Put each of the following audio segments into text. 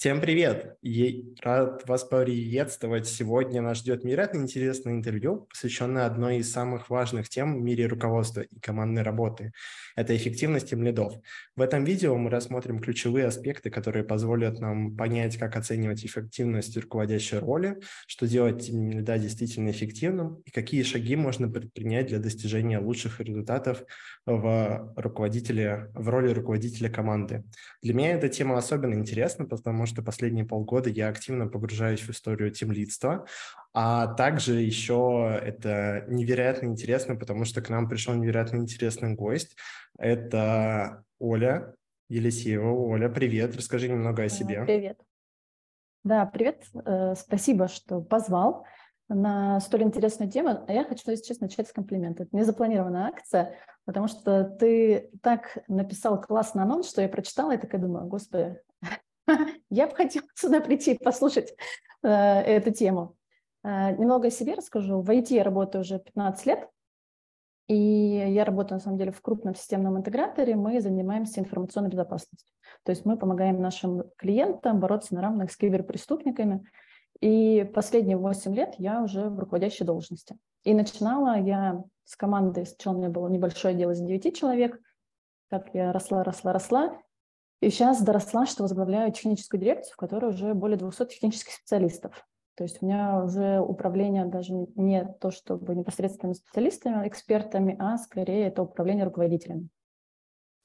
Всем привет! Я рад вас приветствовать. Сегодня нас ждет невероятно интересное интервью, посвященное одной из самых важных тем в мире руководства и командной работы. Это эффективность лидов. В этом видео мы рассмотрим ключевые аспекты, которые позволят нам понять, как оценивать эффективность руководящей роли, что делать лида действительно эффективным и какие шаги можно предпринять для достижения лучших результатов в, руководителе, в роли руководителя команды. Для меня эта тема особенно интересна, потому что последние полгода я активно погружаюсь в историю темлидства, а также еще это невероятно интересно, потому что к нам пришел невероятно интересный гость. Это Оля Елисеева. Оля, привет, расскажи немного о себе. Привет. Да, привет. Э, спасибо, что позвал на столь интересную тему. А я хочу, если честно, начать с комплимента. Это незапланированная акция, потому что ты так написал классный анонс, что я прочитала и такая думаю, господи, я бы хотела сюда прийти послушать э, эту тему. Э, немного о себе расскажу. В IT я работаю уже 15 лет, и я работаю, на самом деле, в крупном системном интеграторе. Мы занимаемся информационной безопасностью. То есть мы помогаем нашим клиентам бороться на равных с киберпреступниками. И последние 8 лет я уже в руководящей должности. И начинала я с командой, сначала у меня было небольшое дело из 9 человек, так я росла, росла, росла, и сейчас доросла, что возглавляю техническую дирекцию, в которой уже более 200 технических специалистов. То есть у меня уже управление даже не то, чтобы непосредственно специалистами, экспертами, а скорее это управление руководителями.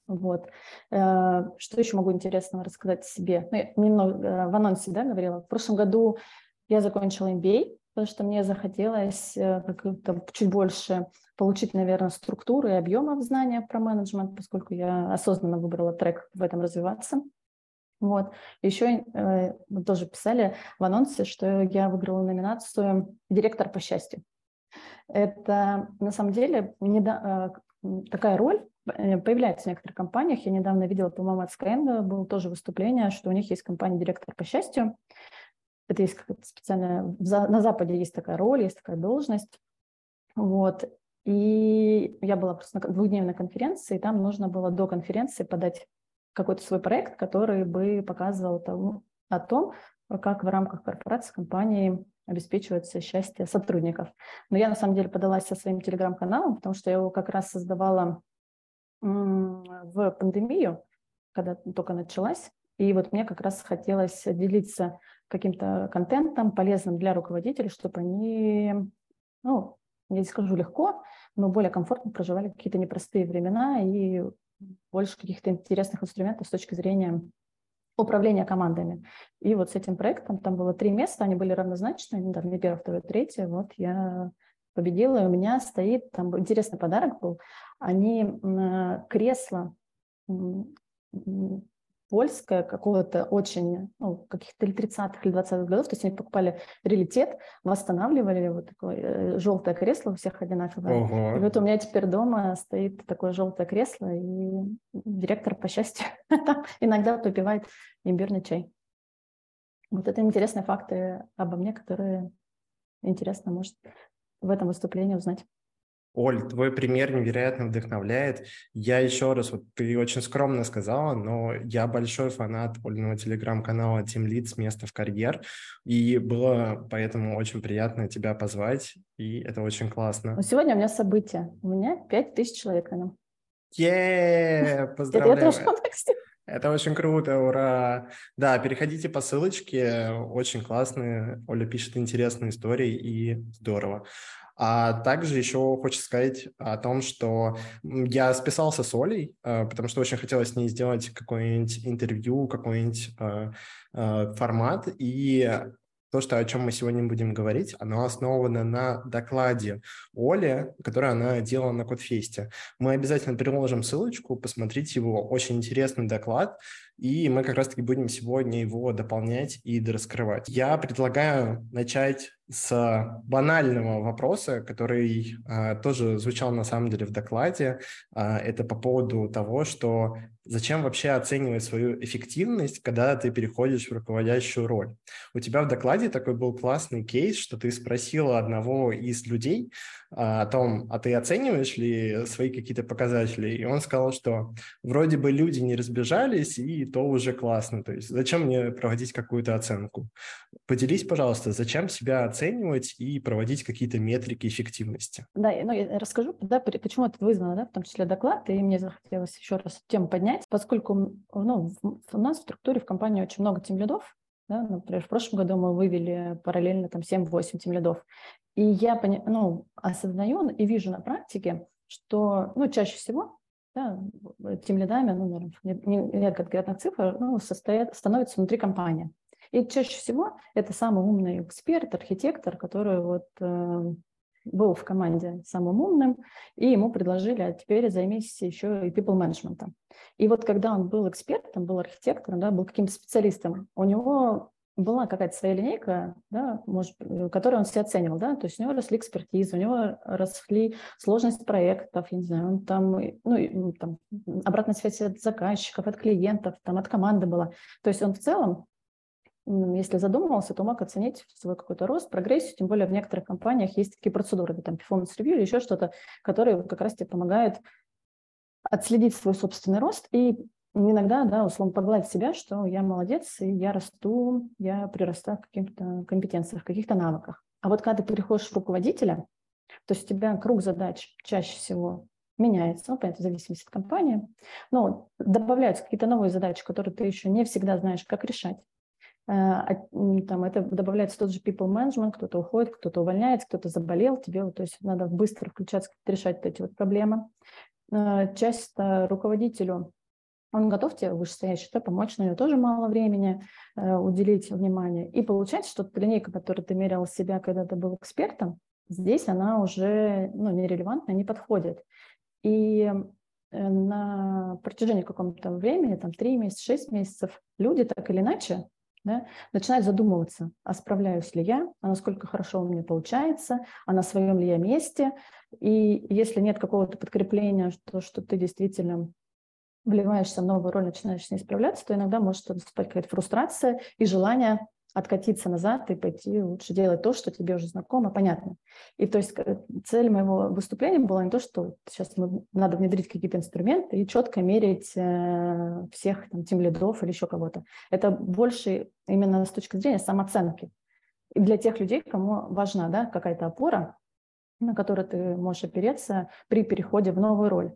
Вот. Э, что еще могу интересного рассказать о себе? Ну, я немного э, в анонсе да, говорила. В прошлом году я закончила MBA, потому что мне захотелось э, как-то чуть больше получить, наверное, структуры и объемов знания про менеджмент, поскольку я осознанно выбрала трек в этом развиваться. Вот. Еще э, тоже писали в анонсе, что я выиграла номинацию «Директор по счастью». Это на самом деле не да, э, такая роль э, появляется в некоторых компаниях. Я недавно видела, по-моему, от Skyeng было тоже выступление, что у них есть компания «Директор по счастью», это есть какая-то специальная, на Западе есть такая роль, есть такая должность. Вот. И я была просто на двухдневной конференции, и там нужно было до конференции подать какой-то свой проект, который бы показывал тому, о том, как в рамках корпорации, компании обеспечивается счастье сотрудников. Но я на самом деле подалась со своим телеграм-каналом, потому что я его как раз создавала в пандемию, когда только началась. И вот мне как раз хотелось делиться каким-то контентом, полезным для руководителей, чтобы они, ну, я не скажу легко, но более комфортно проживали какие-то непростые времена и больше каких-то интересных инструментов с точки зрения управления командами. И вот с этим проектом там было три места, они были равнозначные, ну, там первое, второе, третье. Вот я победила, и у меня стоит, там интересный подарок был, они кресло польская какого-то очень, ну, каких-то или 30-х, или 20-х годов, то есть они покупали релитет, восстанавливали вот такое э, желтое кресло у всех одинаковое. Ого. И вот у меня теперь дома стоит такое желтое кресло, и директор, по счастью, иногда попивает имбирный чай. Вот это интересные факты обо мне, которые интересно, может, в этом выступлении узнать. Оль, твой пример невероятно вдохновляет. Я еще раз, вот ты очень скромно сказала, но я большой фанат Ольного телеграм-канала Team Lead с места в карьер, и было поэтому очень приятно тебя позвать, и это очень классно. сегодня у меня событие. У меня 5000 человек на нем. Е, поздравляю. Это очень круто, ура! Да, переходите по ссылочке, очень классные. Оля пишет интересные истории и здорово. А также еще хочется сказать о том, что я списался с Олей, э, потому что очень хотелось с ней сделать какое-нибудь интервью, какой-нибудь э, э, формат, и то, что, о чем мы сегодня будем говорить, оно основано на докладе Оли, который она делала на Кодфесте. Мы обязательно приложим ссылочку, посмотрите его, очень интересный доклад, и мы как раз-таки будем сегодня его дополнять и раскрывать. Я предлагаю начать с банального вопроса, который э, тоже звучал на самом деле в докладе. Э, это по поводу того, что зачем вообще оценивать свою эффективность, когда ты переходишь в руководящую роль. У тебя в докладе такой был классный кейс, что ты спросила одного из людей, о том, а ты оцениваешь ли свои какие-то показатели? И он сказал, что вроде бы люди не разбежались, и то уже классно. То есть зачем мне проводить какую-то оценку? Поделись, пожалуйста, зачем себя оценивать и проводить какие-то метрики эффективности? Да, ну я расскажу, да, почему это вызвано, да, в том числе доклад, и мне захотелось еще раз тему поднять, поскольку ну, у нас в структуре в компании очень много тимлидов, да, например, в прошлом году мы вывели параллельно там 7-8 тимлидов. И я ну, осознаю и вижу на практике, что ну, чаще всего да, тем ну, наверное, нет конкретных цифр, ну, состоят, становится внутри компании. И чаще всего это самый умный эксперт, архитектор, который вот э, был в команде самым умным, и ему предложили, а теперь займись еще и people management. И вот когда он был экспертом, был архитектором, да, был каким-то специалистом, у него была какая-то своя линейка, да, может, которую он все оценивал, да, то есть у него росли экспертизы, у него росли сложность проектов, я не знаю, он там, ну, там, обратная связь от заказчиков, от клиентов, там, от команды была. То есть он в целом если задумывался, то мог оценить свой какой-то рост, прогрессию, тем более в некоторых компаниях есть такие процедуры, там performance review или еще что-то, которые как раз тебе помогают отследить свой собственный рост и иногда, да, условно погладить себя, что я молодец, и я расту, я прирастаю в каких-то компетенциях, в каких-то навыках. А вот когда ты переходишь в руководителя, то есть у тебя круг задач чаще всего меняется, ну, понятно, в зависимости от компании, но добавляются какие-то новые задачи, которые ты еще не всегда знаешь, как решать. Э, а, там это добавляется тот же people management, кто-то уходит, кто-то увольняется, кто-то заболел, тебе то есть надо быстро включаться, решать эти вот проблемы. Э, часто руководителю он готов тебе вышестоящий да, помочь, но у него тоже мало времени э, уделить внимание. И получается, что линейка, которую ты мерял себя, когда ты был экспертом, здесь она уже ну, нерелевантна, не подходит. И на протяжении какого-то времени, там 3 месяца, 6 месяцев, люди так или иначе да, начинают задумываться, а справляюсь ли я, а насколько хорошо у меня получается, а на своем ли я месте. И если нет какого-то подкрепления, что, что ты действительно вливаешься в новую роль, начинаешь с ней справляться, то иногда может наступать какая-то фрустрация и желание откатиться назад и пойти лучше делать то, что тебе уже знакомо, понятно. И то есть э, цель моего выступления была не то, что сейчас мы, надо внедрить какие-то инструменты и четко мерить э, всех там, тем лидов или еще кого-то. Это больше именно с точки зрения самооценки. И для тех людей, кому важна да, какая-то опора, на которую ты можешь опереться при переходе в новую роль.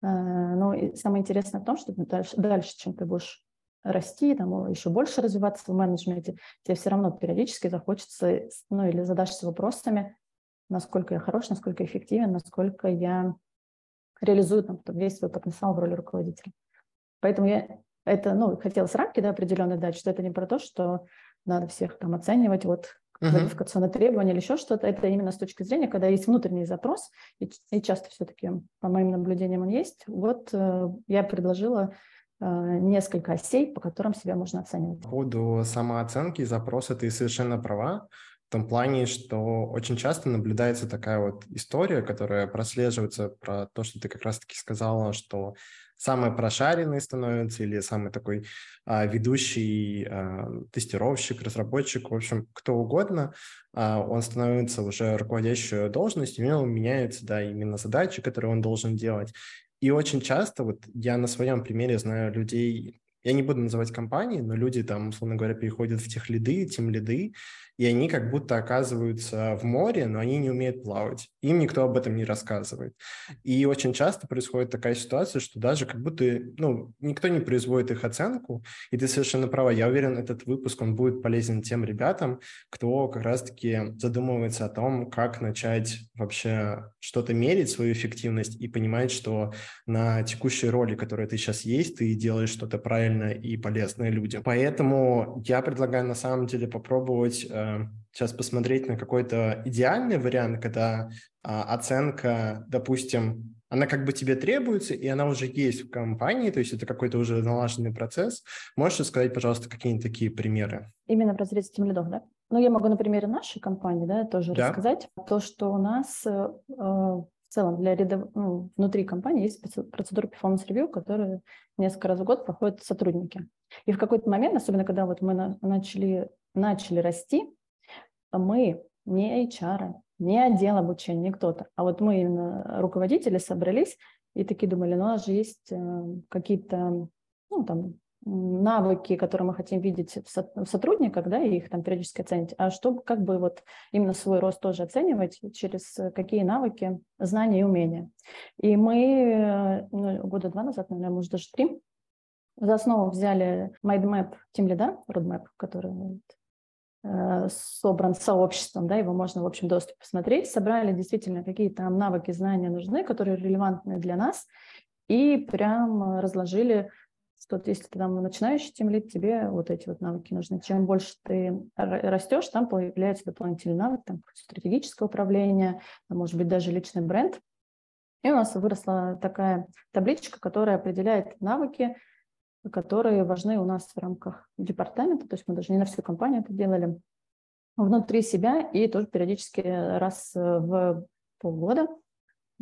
Э, но самое интересное в том, что дальше, дальше чем ты будешь расти, там, еще больше развиваться в менеджменте, тебе все равно периодически захочется, ну или задашься вопросами, насколько я хорош, насколько эффективен, насколько я реализую там, весь свой потенциал в роли руководителя. Поэтому я это, ну, хотелось рамки, да, определенные дать, что это не про то, что надо всех там оценивать, вот uh-huh. квалификационные требования или еще что-то. Это именно с точки зрения, когда есть внутренний запрос, и, и часто все-таки, по моим наблюдениям, он есть. Вот э, я предложила несколько осей, по которым себя можно оценивать. По поводу самооценки и запроса ты совершенно права. В том плане, что очень часто наблюдается такая вот история, которая прослеживается про то, что ты как раз-таки сказала, что самый прошаренный становится или самый такой а, ведущий а, тестировщик, разработчик, в общем, кто угодно, а, он становится уже руководящую должность, у него меняются, да, именно задачи, которые он должен делать. И очень часто, вот я на своем примере знаю людей, я не буду называть компании, но люди там, условно говоря, переходят в тех лиды, тем лиды, и они как будто оказываются в море, но они не умеют плавать. Им никто об этом не рассказывает. И очень часто происходит такая ситуация, что даже как будто ну, никто не производит их оценку, и ты совершенно права. Я уверен, этот выпуск, он будет полезен тем ребятам, кто как раз-таки задумывается о том, как начать вообще что-то мерить, свою эффективность, и понимать, что на текущей роли, которая ты сейчас есть, ты делаешь что-то правильное и полезное людям. Поэтому я предлагаю на самом деле попробовать э, сейчас посмотреть на какой-то идеальный вариант, когда а, оценка, допустим, она как бы тебе требуется, и она уже есть в компании, то есть это какой-то уже налаженный процесс. Можешь сказать, пожалуйста, какие-нибудь такие примеры? Именно в разрезе тем лидов, да? Ну, я могу на примере нашей компании, да, тоже да. рассказать. То, что у нас э, в целом для рядов... ну, внутри компании есть процедура performance review, которая несколько раз в год проходят сотрудники. И в какой-то момент, особенно когда вот мы на... начали, начали расти, мы не HR, не отдел обучения, не кто-то. А вот мы именно руководители собрались и такие думали, ну у нас же есть э, какие-то ну, там, навыки, которые мы хотим видеть в сотрудниках, да, и их там периодически оценить, а чтобы как бы вот именно свой рост тоже оценивать через какие навыки, знания и умения. И мы ну, года два назад, наверное, может даже три, за основу взяли MindMap Team Leader, Roadmap, который собран сообществом, да, его можно в общем доступе посмотреть, собрали действительно какие там навыки, знания нужны, которые релевантны для нас, и прям разложили что если ты там начинающий темлит, тебе вот эти вот навыки нужны. Чем больше ты растешь, там появляется дополнительный навык, там стратегическое управление, может быть, даже личный бренд. И у нас выросла такая табличка, которая определяет навыки, которые важны у нас в рамках департамента, то есть мы даже не на всю компанию это делали, внутри себя и тоже периодически раз в полгода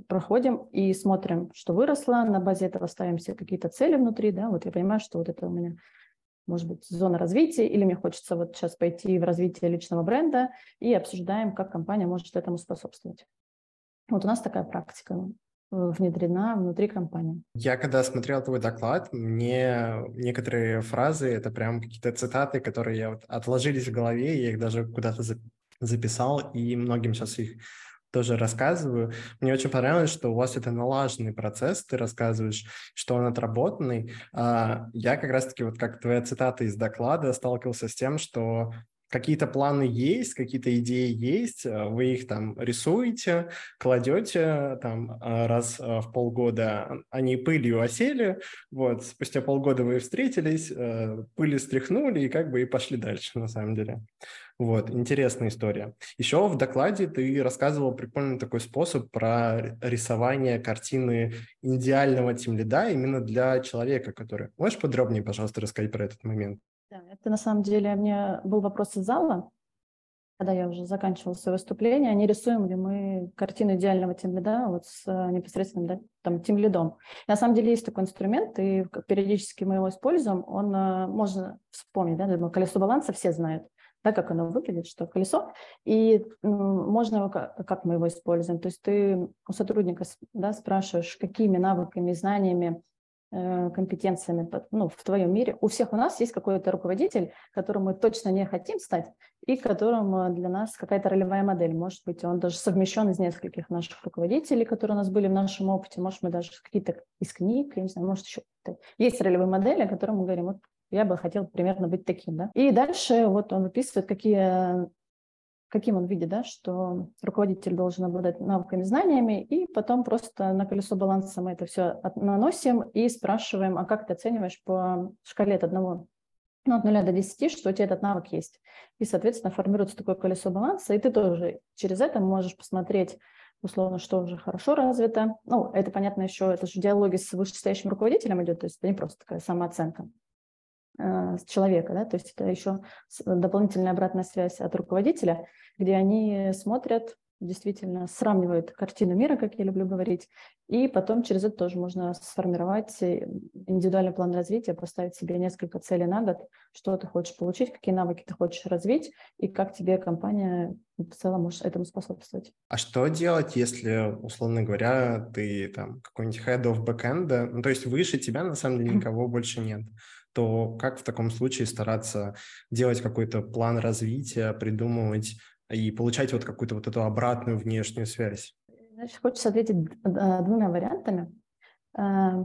проходим и смотрим, что выросло, на базе этого ставим себе какие-то цели внутри, да, вот я понимаю, что вот это у меня может быть, зона развития, или мне хочется вот сейчас пойти в развитие личного бренда, и обсуждаем, как компания может этому способствовать. Вот у нас такая практика внедрена внутри компании. Я когда смотрел твой доклад, мне некоторые фразы, это прям какие-то цитаты, которые я вот отложились в голове, я их даже куда-то записал, и многим сейчас их тоже рассказываю. Мне очень понравилось, что у вас это налаженный процесс, ты рассказываешь, что он отработанный. А я как раз-таки, вот как твоя цитата из доклада, сталкивался с тем, что какие-то планы есть, какие-то идеи есть, э, вы их там рисуете, кладете там э, раз э, в полгода, они пылью осели, вот, спустя полгода вы встретились, пыли стряхнули и как бы и пошли дальше на самом деле. Вот, интересная история. Еще в докладе ты рассказывал прикольный такой способ про рисование картины идеального тимлида именно для человека, который... Можешь подробнее, пожалуйста, рассказать про этот момент? Да, это на самом деле мне был вопрос из зала, когда я уже заканчивала свое выступление, не рисуем ли мы картину идеального тимлида вот с э, непосредственным да, там, тимлидом. На самом деле есть такой инструмент, и периодически мы его используем. Он э, можно вспомнить, да, думаю, колесо баланса все знают, да, как оно выглядит, что колесо, и можно его, как мы его используем. То есть ты у сотрудника да, спрашиваешь, какими навыками, знаниями компетенциями ну, в твоем мире. У всех у нас есть какой-то руководитель, которым мы точно не хотим стать, и которым э, для нас какая-то ролевая модель. Может быть, он даже совмещен из нескольких наших руководителей, которые у нас были в нашем опыте. Может, мы даже какие-то из книг, я не знаю, может, еще есть ролевые модели, о которых мы говорим, вот я бы хотел примерно быть таким. Да? И дальше вот он выписывает, какие каким он видит, да, что руководитель должен обладать навыками, знаниями, и потом просто на колесо баланса мы это все наносим и спрашиваем, а как ты оцениваешь по шкале от одного ну, от 0 до 10, что у тебя этот навык есть. И, соответственно, формируется такое колесо баланса, и ты тоже через это можешь посмотреть, условно, что уже хорошо развито. Ну, это, понятно, еще, это же диалоги с вышестоящим руководителем идет, то есть это не просто такая самооценка. Э, человека, да, то есть это еще дополнительная обратная связь от руководителя, где они смотрят, действительно сравнивают картину мира, как я люблю говорить, и потом через это тоже можно сформировать э, индивидуальный план развития, поставить себе несколько целей на год, что ты хочешь получить, какие навыки ты хочешь развить, и как тебе компания в целом может этому способствовать. А что делать, если, условно говоря, ты там какой-нибудь head of backend, ну, то есть выше тебя на самом деле никого больше нет? То как в таком случае стараться делать какой-то план развития, придумывать и получать вот какую-то вот эту обратную внешнюю связь? Значит, хочется ответить двумя вариантами. А,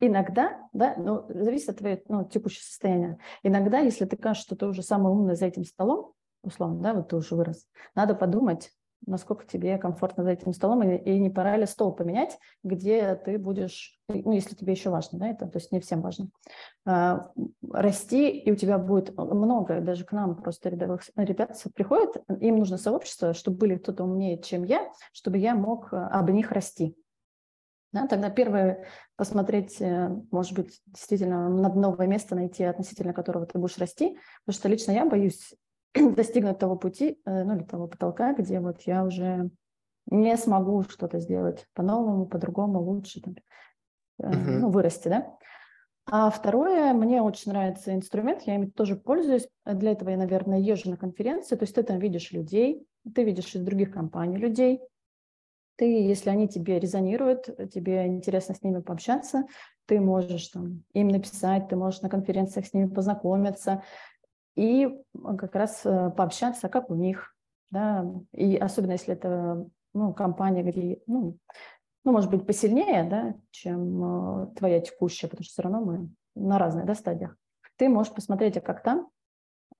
иногда, да, ну, зависит от твоего ну, текущего состояния. Иногда, если ты кажешь, что ты уже самый умный за этим столом, условно, да, вот ты уже вырос, надо подумать, насколько тебе комфортно за этим столом, и, и не пора ли стол поменять, где ты будешь, ну, если тебе еще важно, да, это, то есть не всем важно, а, расти, и у тебя будет много, даже к нам просто ребят, ребята приходят, им нужно сообщество, чтобы были кто-то умнее, чем я, чтобы я мог а, об них расти. Да, тогда первое посмотреть, э, может быть, действительно над новое место найти, относительно которого ты будешь расти, потому что лично я боюсь достигнуть того пути, э, ну или того потолка, где вот я уже не смогу что-то сделать по-новому, по-другому, лучше, там, uh-huh. ну, вырасти, да. А второе, мне очень нравится инструмент, я им тоже пользуюсь. Для этого я, наверное, езжу на конференции. То есть ты там видишь людей, ты видишь из других компаний людей. Ты, если они тебе резонируют, тебе интересно с ними пообщаться, ты можешь там, им написать, ты можешь на конференциях с ними познакомиться и как раз э, пообщаться, как у них. Да? И особенно если это ну, компания, где ну, ну, может быть, посильнее, да, чем э, твоя текущая, потому что все равно мы на разных да, стадиях. Ты можешь посмотреть, а как там,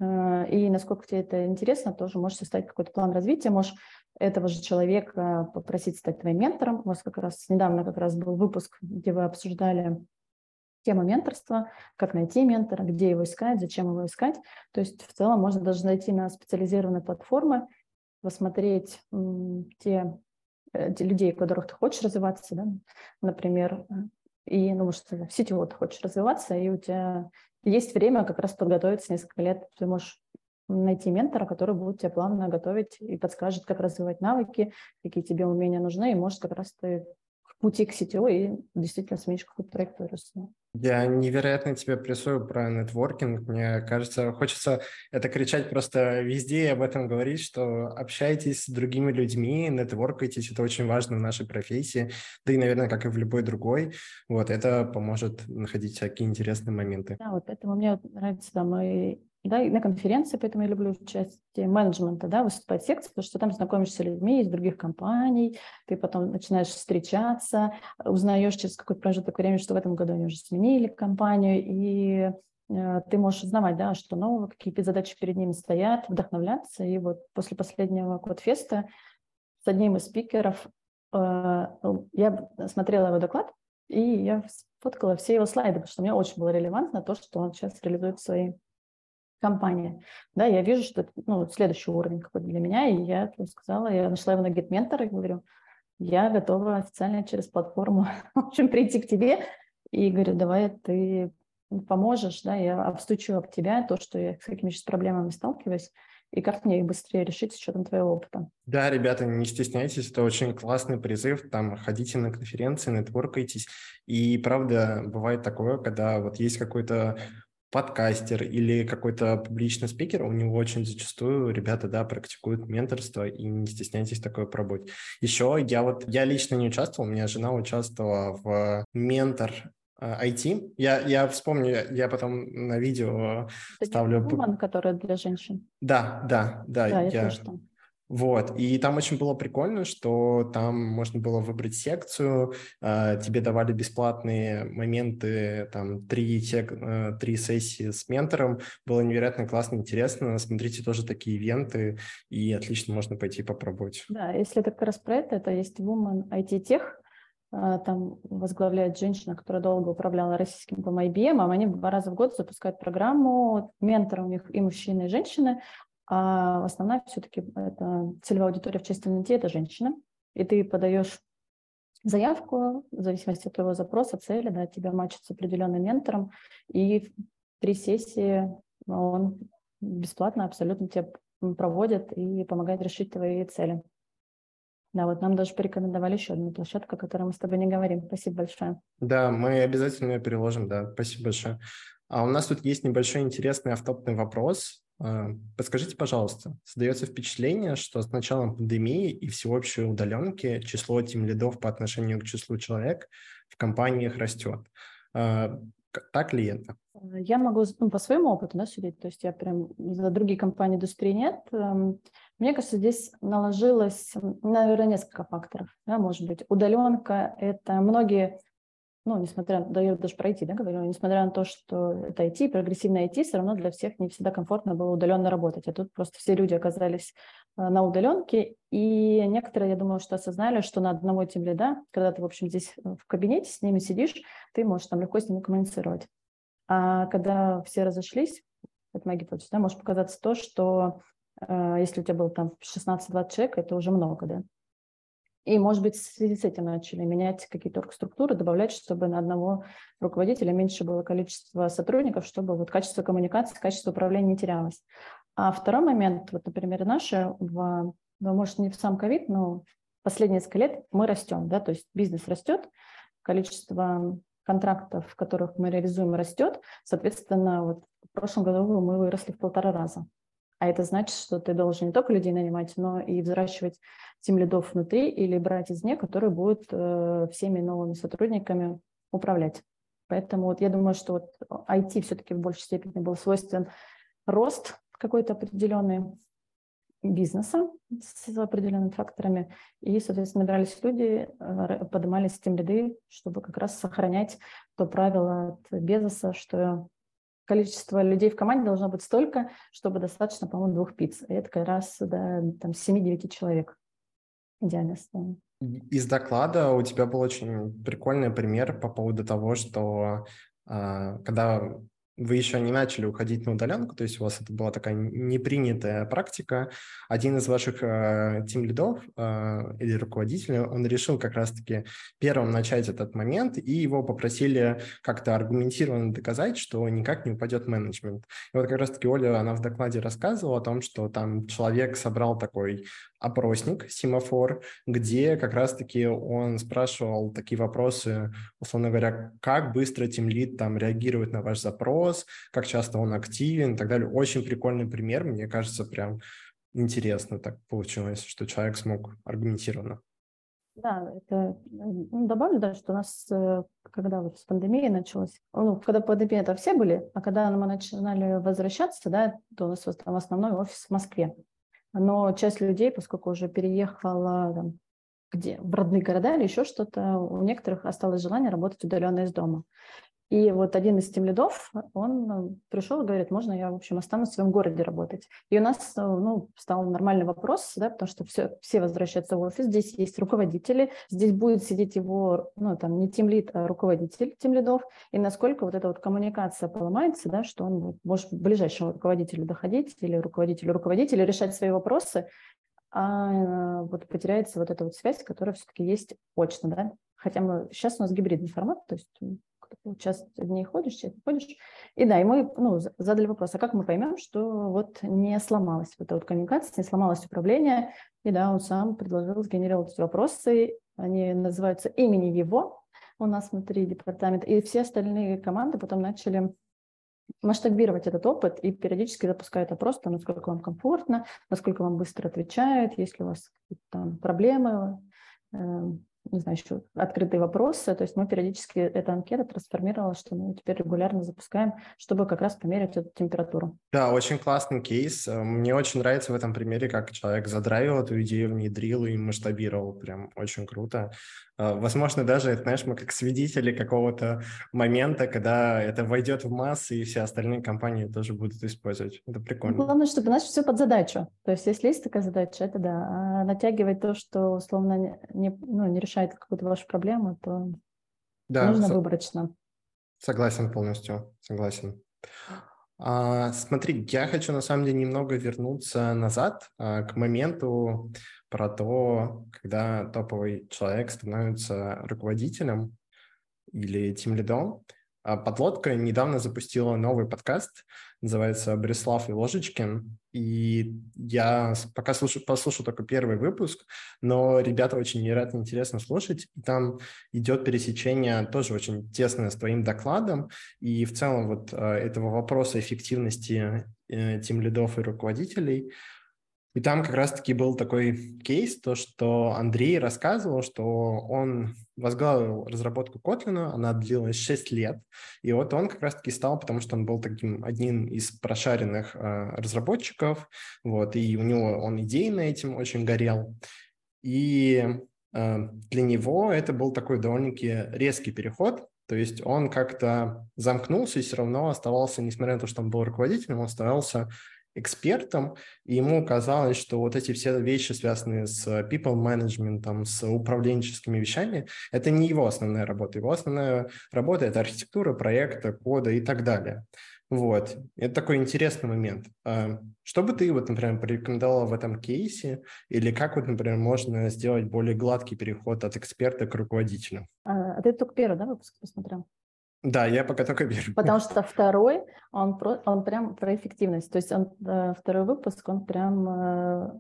э, и насколько тебе это интересно, тоже можешь составить какой-то план развития, можешь этого же человека попросить стать твоим ментором. У вас как раз недавно как раз был выпуск, где вы обсуждали тему менторства, как найти ментора, где его искать, зачем его искать. То есть в целом можно даже зайти на специализированные платформы, посмотреть те Э, людей, у которых ты хочешь развиваться, да, например, и, ну, может, в сетевого ты хочешь развиваться, и у тебя есть время как раз подготовиться несколько лет. Ты можешь найти ментора, который будет тебя плавно готовить и подскажет, как развивать навыки, какие тебе умения нужны, и может как раз ты пути к сетевой и действительно сменишь какую-то траекторию. Я невероятно тебе прессую про нетворкинг. Мне кажется, хочется это кричать просто везде и об этом говорить, что общайтесь с другими людьми, нетворкайтесь. Это очень важно в нашей профессии, да и, наверное, как и в любой другой. Вот это поможет находить всякие интересные моменты. Да, вот поэтому мне нравится, да, мы да, и на конференции, поэтому я люблю участие менеджмента, да, выступать в секции, потому что там знакомишься с людьми из других компаний, ты потом начинаешь встречаться, узнаешь через какой-то промежуток времени, что в этом году они уже сменили компанию, и э, ты можешь узнавать, да, что нового, какие задачи перед ними стоят, вдохновляться. И вот после последнего Кодфеста с одним из спикеров э, я смотрела его доклад, и я сфоткала все его слайды, потому что мне очень было релевантно то, что он сейчас реализует свои компания. Да, я вижу, что это ну, следующий уровень какой-то для меня, и я сказала, я нашла его на GetMentor и говорю, я готова официально через платформу, в общем, прийти к тебе и говорю, давай ты поможешь, да, я обстучу об тебя то, что я с какими сейчас проблемами сталкиваюсь, и как мне их быстрее решить с учетом твоего опыта. Да, ребята, не стесняйтесь, это очень классный призыв, там, ходите на конференции, нетворкайтесь, и правда, бывает такое, когда вот есть какой-то подкастер или какой-то публичный спикер, у него очень зачастую ребята, да, практикуют менторство, и не стесняйтесь такое пробовать. Еще я вот, я лично не участвовал, у меня жена участвовала в ментор IT. Э, я, я вспомню, я потом на видео Это ставлю... Woman, который для женщин. Да, да, да. Да, я, я там. Вот, и там очень было прикольно, что там можно было выбрать секцию, э, тебе давали бесплатные моменты, там, три, тек, э, три сессии с ментором, было невероятно классно, интересно, смотрите тоже такие ивенты, и отлично можно пойти попробовать. Да, если это как раз про это, это есть Woman IT Tech, э, там возглавляет женщина, которая долго управляла российским по IBM, а они два раза в год запускают программу, менторы у них и мужчины, и женщины, а основная все-таки это целевая аудитория в части детей – это женщины. И ты подаешь заявку, в зависимости от твоего запроса, цели, да, тебя мачат с определенным ментором, и три сессии он бесплатно абсолютно тебе проводит и помогает решить твои цели. Да, вот нам даже порекомендовали еще одну площадку, о которой мы с тобой не говорим. Спасибо большое. Да, мы обязательно ее переложим, да. Спасибо большое. А у нас тут есть небольшой интересный автопный вопрос. А, подскажите, пожалуйста, создается впечатление, что с началом пандемии и всеобщей удаленки число тем лидов по отношению к числу человек в компаниях растет. А, так ли это? Я могу ну, по своему опыту да, судить, то есть я прям за другие компании индустрии нет. Эм, мне кажется, здесь наложилось, наверное, несколько факторов. Да, может быть, удаленка – это многие ну, несмотря, да, я даже про IT, да, говорю, несмотря на то, что это IT, прогрессивное IT, все равно для всех не всегда комфортно было удаленно работать. А тут просто все люди оказались э, на удаленке, и некоторые, я думаю, что осознали, что на одного тем лида, когда ты, в общем, здесь э, в кабинете с ними сидишь, ты можешь там легко с ними коммуницировать. А когда все разошлись, это моя гипотеза, да, может показаться то, что э, если у тебя было там 16-20 человек, это уже много, да, и, может быть, в связи с этим начали менять какие-то оргструктуры, добавлять, чтобы на одного руководителя меньше было количество сотрудников, чтобы вот качество коммуникации, качество управления не терялось. А второй момент, вот, например, наши, в, ну, может, не в сам ковид, но последние несколько лет мы растем, да, то есть бизнес растет, количество контрактов, которых мы реализуем, растет. Соответственно, вот в прошлом году мы выросли в полтора раза. А это значит, что ты должен не только людей нанимать, но и взращивать тем лидов внутри или брать из них, которые будут э, всеми новыми сотрудниками управлять. Поэтому вот я думаю, что вот IT все-таки в большей степени был свойствен рост какой-то определенный бизнеса с определенными факторами, и, соответственно, набирались люди, э, поднимались тем ряды, чтобы как раз сохранять то правило от Безоса, что количество людей в команде должно быть столько, чтобы достаточно, по-моему, двух пиц. Это как раз до там, 7-9 человек. Идеальное состояние. Из доклада у тебя был очень прикольный пример по поводу того, что э, когда вы еще не начали уходить на удаленку, то есть у вас это была такая непринятая практика. Один из ваших э, тим-лидов э, или руководителей, он решил как раз-таки первым начать этот момент, и его попросили как-то аргументированно доказать, что никак не упадет менеджмент. И вот как раз-таки Оля, она в докладе рассказывала о том, что там человек собрал такой опросник, семафор, где как раз-таки он спрашивал такие вопросы, условно говоря, как быстро тимлид там реагирует на ваш запрос, как часто он активен и так далее. Очень прикольный пример, мне кажется, прям интересно так получилось, что человек смог аргументированно. Да, это ну, добавлю, да, что у нас, э, когда вот с пандемией началась, ну, когда пандемия это все были, а когда мы начинали возвращаться, да, то у нас там основной офис в Москве но часть людей, поскольку уже переехала там, где, в родные города или еще что-то, у некоторых осталось желание работать удаленно из дома. И вот один из тем лидов, он э, пришел и говорит, можно я, в общем, останусь в своем городе работать. И у нас э, ну, стал нормальный вопрос, да, потому что все, все возвращаются в офис, здесь есть руководители, здесь будет сидеть его, ну, там, не тем лид, а руководитель тем лидов, и насколько вот эта вот коммуникация поломается, да, что он может к ближайшему руководителю доходить или руководителю руководителя решать свои вопросы, а э, вот потеряется вот эта вот связь, которая все-таки есть очно, да, хотя мы, сейчас у нас гибридный формат, то есть час дней ходишь, час ходишь. И да, и мы ну, задали вопрос, а как мы поймем, что вот не сломалась вот эта вот коммуникация, не сломалось управление. И да, он сам предложил сгенерировать эти вопросы. Они называются имени его у нас внутри департамента. И все остальные команды потом начали масштабировать этот опыт и периодически запускают опрос, там, насколько вам комфортно, насколько вам быстро отвечают, есть ли у вас там проблемы, эм, не знаю, еще открытые вопросы. То есть мы периодически эта анкета трансформировала, что мы теперь регулярно запускаем, чтобы как раз померить эту температуру. Да, очень классный кейс. Мне очень нравится в этом примере, как человек задравил эту идею, внедрил и масштабировал. Прям очень круто. А, возможно, даже, знаешь, мы как свидетели какого-то момента, когда это войдет в массы, и все остальные компании тоже будут использовать. Это ну, прикольно. Ну, главное, чтобы, знаешь, все под задачу. То есть, если есть такая задача, это да. А натягивать то, что, условно, не, ну, не решает какую-то вашу проблему, то да, нужно со- выборочно. Согласен полностью, согласен. А, смотри, я хочу на самом деле немного вернуться назад а, к моменту про то, когда топовый человек становится руководителем или тим лидом. А Подлодка недавно запустила новый подкаст, называется «Брислав и Ложечкин», и я пока слушаю, послушал только первый выпуск, но ребята очень невероятно интересно слушать, и там идет пересечение тоже очень тесное с твоим докладом, и в целом вот а, этого вопроса эффективности э, тим лидов и руководителей – и там как раз-таки был такой кейс, то, что Андрей рассказывал, что он возглавил разработку Kotlin, она длилась 6 лет, и вот он как раз-таки стал, потому что он был таким одним из прошаренных э, разработчиков, вот, и у него он идейно этим очень горел, и э, для него это был такой довольно-таки резкий переход, то есть он как-то замкнулся и все равно оставался, несмотря на то, что он был руководителем, он оставался экспертом, и ему казалось, что вот эти все вещи, связанные с people management, с управленческими вещами, это не его основная работа. Его основная работа – это архитектура проекта, кода и так далее. Вот. Это такой интересный момент. А что бы ты, вот, например, порекомендовала в этом кейсе, или как, вот, например, можно сделать более гладкий переход от эксперта к руководителю? А, а ты только первый, да, выпуск посмотрел? Да, я пока только вижу. Потому что второй, он, про, он прям про эффективность. То есть он, э, второй выпуск, он прям э,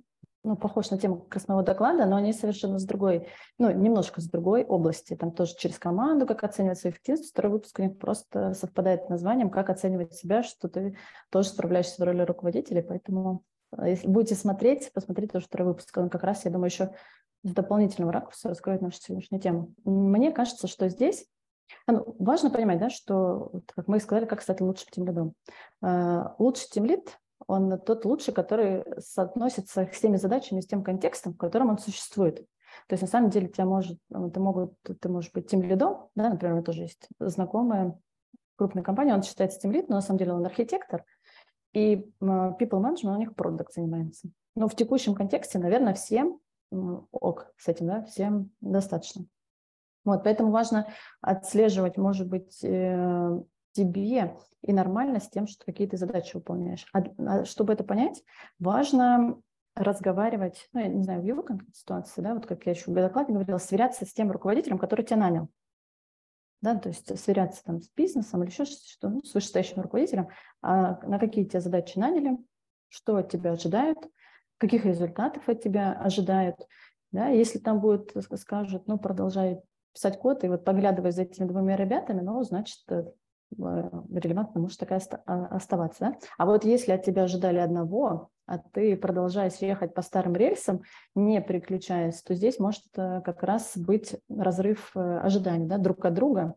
ну, похож на тему как раз моего доклада, но они совершенно с другой, ну, немножко с другой области. Там тоже через команду, как оценивать свою эффективность. Второй выпуск у них просто совпадает названием, как оценивать себя, что ты тоже справляешься в роли руководителя. Поэтому э, если будете смотреть, посмотрите тоже второй выпуск. Он как раз, я думаю, еще с дополнительного ракурса раскроет нашу сегодняшнюю тему. Мне кажется, что здесь важно понимать, да, что, как мы и сказали, как стать лучшим тимлидом. Э, лучший тимлид он тот лучший, который соотносится с теми задачами, с тем контекстом, в котором он существует. То есть на самом деле тебя может, ну, ты, могут, ты можешь быть тем лидом, да, например, у меня тоже есть знакомая крупная компания, он считается тем лид, но на самом деле он архитектор, и people management у них продукт занимается. Но в текущем контексте, наверное, всем ок с этим, да, всем достаточно. Вот, поэтому важно отслеживать, может быть, э, тебе и нормально с тем, что какие то задачи выполняешь. А, а чтобы это понять, важно разговаривать, ну, я не знаю, в его ситуации, да, вот как я еще в докладе говорила, сверяться с тем руководителем, который тебя нанял. Да, то есть сверяться там с бизнесом или еще что ну, с вышестоящим руководителем, а на какие тебя задачи наняли, что от тебя ожидают, каких результатов от тебя ожидают. Да, если там будет, скажут, ну, продолжай писать код, и вот поглядывая за этими двумя ребятами, ну, значит, э, Э, релевантно может такая а, оставаться. Да? А вот если от тебя ожидали одного, а ты продолжаешь ехать по старым рельсам, не переключаясь, то здесь может э, как раз быть разрыв ожиданий да, друг от друга,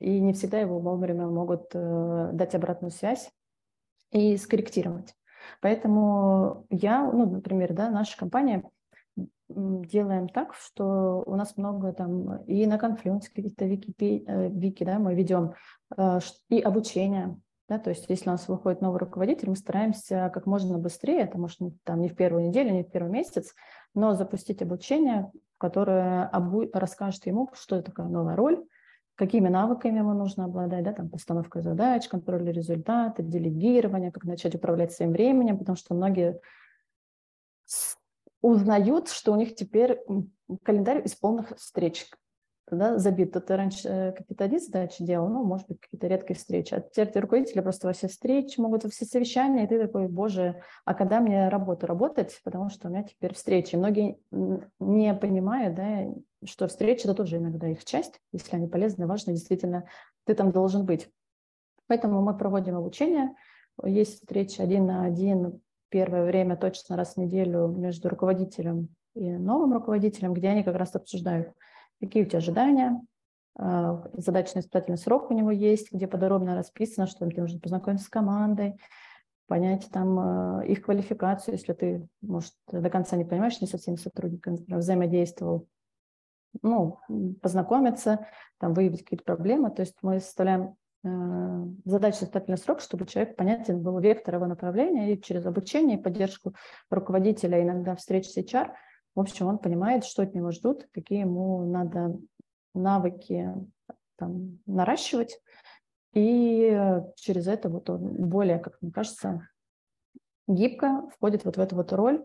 и не всегда его вовремя могут дать обратную связь и скорректировать. Поэтому я, ну, например, да, наша компания делаем так, что у нас много там и на конфлюенсе какие-то вики, вики, да, мы ведем Э, и обучение. Да, то есть если у нас выходит новый руководитель, мы стараемся как можно быстрее, это может там не в первую неделю, не в первый месяц, но запустить обучение, которое обу- расскажет ему, что это такая новая роль, какими навыками ему нужно обладать, да, там постановка задач, контроль результата, делегирование, как начать управлять своим временем, потому что многие узнают, что у них теперь календарь из полных встреч да, забит. То ты раньше э, какие-то одни делал, ну, может быть, какие-то редкие встречи. А теперь руководители просто во все встречи могут, во все совещания, и ты такой, боже, а когда мне работу работать, потому что у меня теперь встречи. Многие не понимают, да, что встречи – это тоже иногда их часть, если они полезны, важно, действительно, ты там должен быть. Поэтому мы проводим обучение. Есть встречи один на один первое время точно раз в неделю между руководителем и новым руководителем, где они как раз обсуждают – какие у тебя ожидания, а, задачный испытательный срок у него есть, где подробно расписано, что тебе нужно познакомиться с командой, понять там а, их квалификацию, если ты, может, до конца не понимаешь, не со всеми сотрудниками взаимодействовал, ну, познакомиться, там, выявить какие-то проблемы. То есть мы составляем э, задачный испытательный срок, чтобы человек понятен был вектор его направления, и через обучение и поддержку руководителя, иногда встреч с HR – в общем, он понимает, что от него ждут, какие ему надо навыки там, наращивать. И через это вот он более, как мне кажется, гибко входит вот в эту вот роль,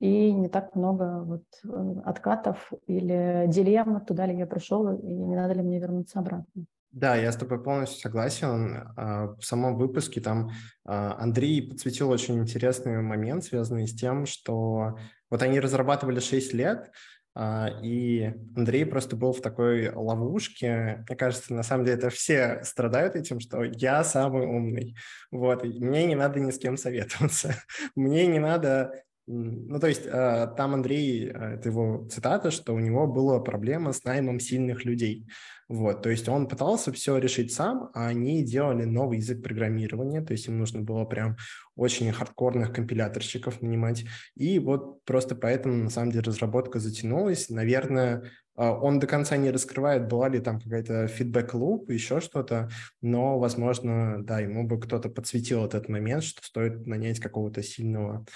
и не так много вот э, откатов или дилемм, туда ли я пришел, и не надо ли мне вернуться обратно. Да, я с тобой полностью согласен. А, в самом выпуске там а, Андрей подсветил очень интересный момент, связанный с тем, что вот они разрабатывали 6 лет, а, и Андрей просто был в такой ловушке. Мне кажется, на самом деле это все страдают этим, что я самый умный. Вот, и мне не надо ни с кем советоваться. Мне не надо ну, то есть там Андрей, это его цитата, что у него была проблема с наймом сильных людей. Вот, то есть он пытался все решить сам, а они делали новый язык программирования, то есть им нужно было прям очень хардкорных компиляторщиков нанимать. И вот просто поэтому, на самом деле, разработка затянулась. Наверное, а, он до конца не раскрывает, была ли там какая-то фидбэк-луп, еще что-то, но, возможно, да, ему бы кто-то подсветил этот момент, что стоит нанять какого-то сильного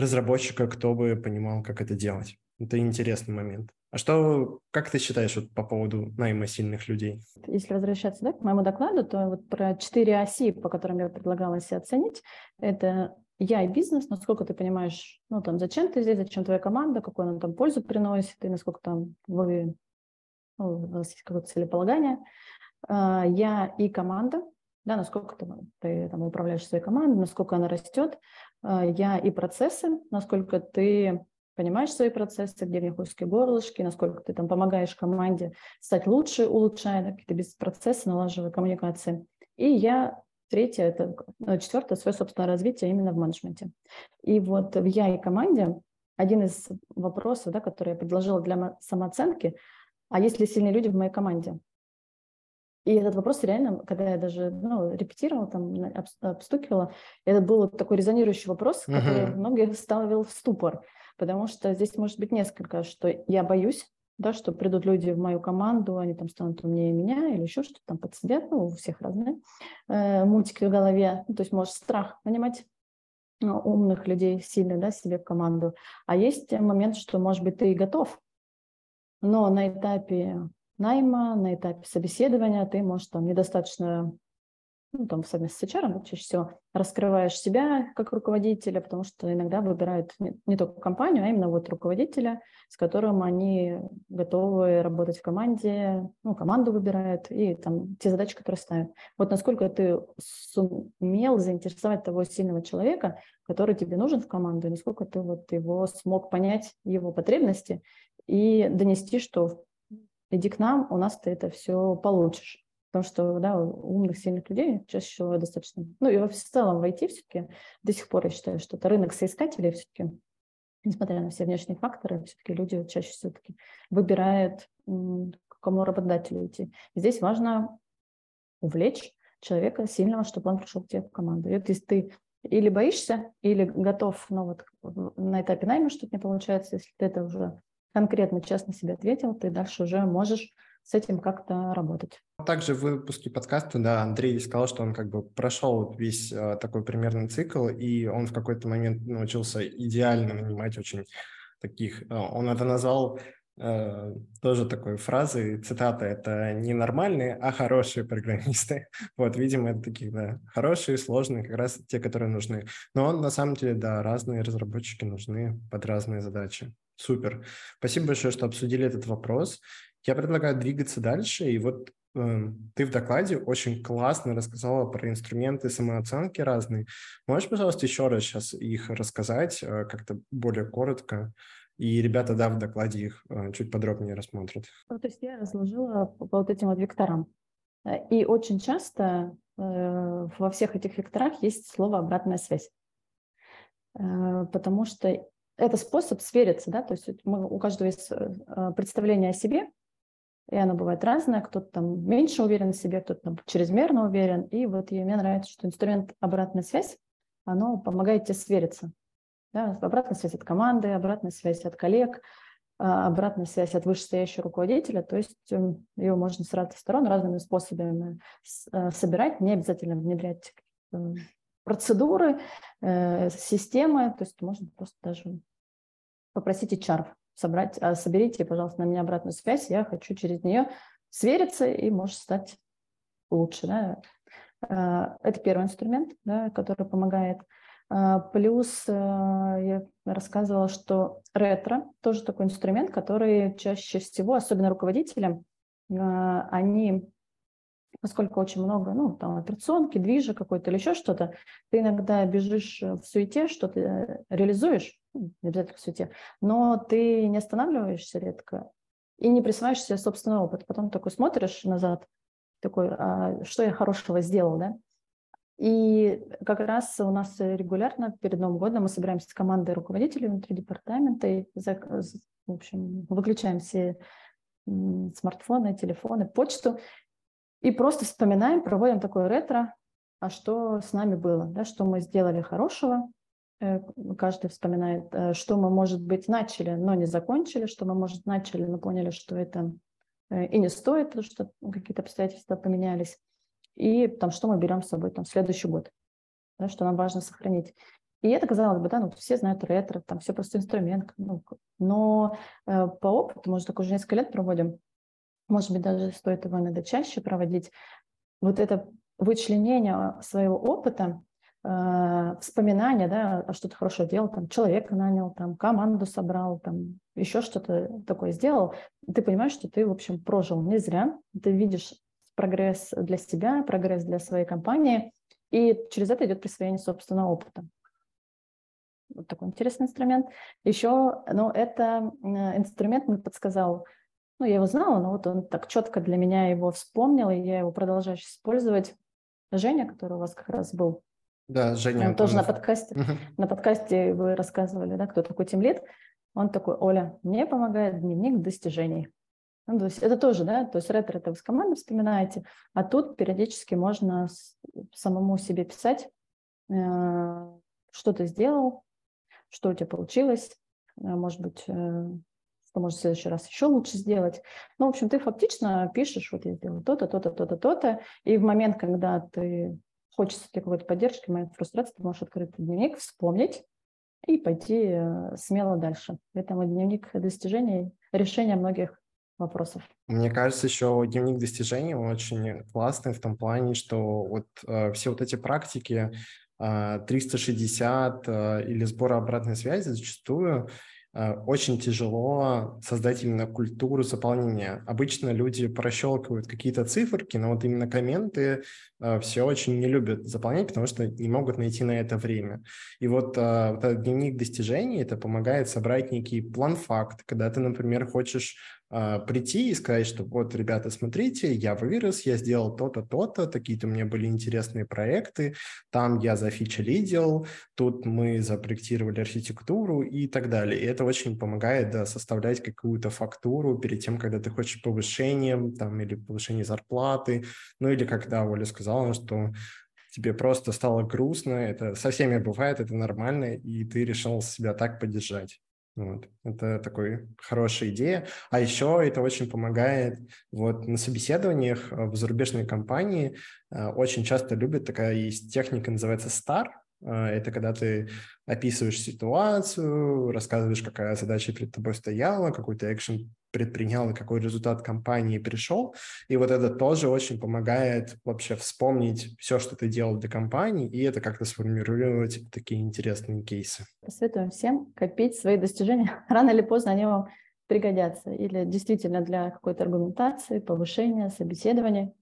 разработчика, кто бы понимал, как это делать. Это интересный момент. А что, как ты считаешь вот, по поводу найма сильных людей? Если возвращаться да, к моему докладу, то вот про четыре оси, по которым я предлагала себе оценить, это я и бизнес, насколько ты понимаешь, ну там, зачем ты здесь, зачем твоя команда, какую она там пользу приносит, и насколько там вы, ну, у вас есть какое-то целеполагание. А, я и команда, да, насколько ты, ты там, управляешь своей командой, насколько она растет. А, я и процессы, насколько ты понимаешь свои процессы, где в них узкие горлышки, насколько ты там помогаешь команде стать лучше, улучшая да, какие-то бизнес-процессы, налаживая коммуникации. И я третье, это э, четвертое, свое собственное развитие именно в менеджменте. И вот в я и команде один из вопросов, да, который я предложила для самооценки, а есть ли сильные люди в моей команде? И этот вопрос реально, когда я даже ну, репетировала, там, обстукивала, это был такой резонирующий вопрос, который uh-huh. многих ставил в ступор, потому что здесь может быть несколько, что я боюсь, да, что придут люди в мою команду, они там станут умнее меня или еще что-то там подсидят, ну, у всех разные э, мультики в голове, ну, то есть может страх нанимать ну, умных людей сильно, да, себе в команду. А есть момент, что, может быть, ты и готов, но на этапе найма, на этапе собеседования ты можешь там недостаточно, ну, там совместно с HR, чаще всего раскрываешь себя как руководителя, потому что иногда выбирают не, не только компанию, а именно вот руководителя, с которым они готовы работать в команде, ну, команду выбирают и там те задачи, которые ставят. Вот насколько ты сумел заинтересовать того сильного человека, который тебе нужен в команду, и насколько ты вот его смог понять, его потребности и донести, что иди к нам, у нас ты это все получишь. Потому что, да, умных, сильных людей чаще всего достаточно. Ну и в целом в IT все-таки до сих пор я считаю, что это рынок соискателей все-таки, несмотря на все внешние факторы, все-таки люди чаще все-таки выбирают, к кому работодателю идти. И здесь важно увлечь человека сильного, чтобы он пришел к тебе в команду. И вот если ты или боишься, или готов, ну вот на этапе найма что-то не получается, если ты это уже конкретно честно себе ответил, ты дальше уже можешь с этим как-то работать. Также в выпуске подкаста, да, Андрей сказал, что он как бы прошел весь э, такой примерный цикл, и он в какой-то момент научился идеально нанимать очень таких, э, он это назвал э, тоже такой фразой, цитата, это не нормальные, а хорошие программисты. Вот, видимо, это такие, да, хорошие, сложные, как раз те, которые нужны. Но на самом деле, да, разные разработчики нужны под разные задачи. Супер. Спасибо большое, что обсудили этот вопрос. Я предлагаю двигаться дальше. И вот э, ты в докладе очень классно рассказала про инструменты самооценки разные. Можешь, пожалуйста, еще раз сейчас их рассказать э, как-то более коротко? И ребята, да, в докладе их э, чуть подробнее рассмотрят. Ну, то есть я разложила по вот этим вот векторам. Э, и очень часто э, во всех этих векторах есть слово «обратная связь». Э, потому что это способ свериться, да, то есть мы, у каждого есть э, э, представление о себе, и оно бывает разное, кто-то там меньше уверен в себе, кто-то там чрезмерно уверен, и вот и мне нравится, что инструмент обратная связь, оно помогает тебе свериться, да, обратная связь от команды, обратная связь от коллег, а, обратная связь от вышестоящего руководителя, то есть эм, его можно с разных сторон разными способами э, собирать, не обязательно внедрять процедуры, системы, то есть можно просто даже попросите HR собрать, а, соберите, пожалуйста, на меня обратную связь, я хочу через нее свериться и может стать лучше. Да? А, это первый инструмент, да, который помогает. А, плюс я рассказывала, что ретро тоже такой инструмент, который чаще всего, особенно руководителям, они поскольку очень много, ну, там, операционки, движа какой-то или еще что-то, ты иногда бежишь в суете, что-то реализуешь, обязательно в суете, но ты не останавливаешься редко и не присваиваешь себе собственный опыт. Потом такой смотришь назад, такой, а что я хорошего сделал, да? И как раз у нас регулярно перед Новым годом мы собираемся с командой руководителей внутри департамента и, в общем, выключаем все смартфоны, телефоны, почту и просто вспоминаем, проводим такое ретро, а что с нами было, да, что мы сделали хорошего. Э, каждый вспоминает, э, что мы, может быть, начали, но не закончили, что мы, может, начали, но поняли, что это э, и не стоит, что какие-то обстоятельства поменялись. И там, что мы берем с собой там, в следующий год, да, что нам важно сохранить. И это, казалось бы, да, ну, все знают ретро, там все просто инструмент. Ну, но э, по опыту, может, так уже несколько лет проводим, может быть, даже стоит его иногда чаще проводить, вот это вычленение своего опыта, э, вспоминания, да, а что ты хорошо делал, там, человека нанял, там, команду собрал, там, еще что-то такое сделал, ты понимаешь, что ты, в общем, прожил не зря, ты видишь прогресс для себя, прогресс для своей компании, и через это идет присвоение собственного опыта. Вот такой интересный инструмент. Еще, ну, это инструмент мне подсказал, ну, я его знала, но вот он так четко для меня его вспомнил, и я его продолжаю использовать. Женя, который у вас как раз был. Да, Женя. Он тоже на подкасте. Угу. На подкасте вы рассказывали, да, кто такой Тимлит. Он такой, Оля, мне помогает дневник достижений. Ну, то есть это тоже, да, то есть ретро это вы с командой вспоминаете, а тут периодически можно самому себе писать, э, что ты сделал, что у тебя получилось, э, может быть, э, что может в следующий раз еще лучше сделать. Ну, в общем, ты фактично пишешь, вот я сделал то-то, то-то, то-то, то-то, и в момент, когда ты хочется тебе какой-то поддержки, момент фрустрации, ты можешь открыть дневник, вспомнить и пойти э, смело дальше. Поэтому дневник достижений – решение многих вопросов. Мне кажется, еще дневник достижений очень классный в том плане, что вот э, все вот эти практики 360 э, или сбора обратной связи зачастую Э, очень тяжело создать именно культуру заполнения. Обычно люди прощелкивают какие-то циферки, но вот именно комменты э, все очень не любят заполнять, потому что не могут найти на это время. И вот, э, вот этот дневник достижений, это помогает собрать некий план-факт, когда ты, например, хочешь прийти и сказать, что вот, ребята, смотрите, я вырос, я сделал то-то, то-то, такие-то у меня были интересные проекты, там я зафичелидил, тут мы запроектировали архитектуру и так далее. И это очень помогает да, составлять какую-то фактуру перед тем, когда ты хочешь повышение там, или повышение зарплаты, ну или когда Оля сказала, что тебе просто стало грустно, это со всеми бывает, это нормально, и ты решил себя так поддержать. Вот. Это такой хорошая идея. А еще это очень помогает вот на собеседованиях э, в зарубежной компании. Э, очень часто любят, такая есть техника, называется STAR. Э, это когда ты описываешь ситуацию, рассказываешь, какая задача перед тобой стояла, какой то экшен предпринял и какой результат компании пришел. И вот это тоже очень помогает вообще вспомнить все, что ты делал для компании, и это как-то сформировать такие интересные кейсы. Советую всем копить свои достижения. Рано или поздно они вам пригодятся. Или действительно для какой-то аргументации, повышения, собеседования,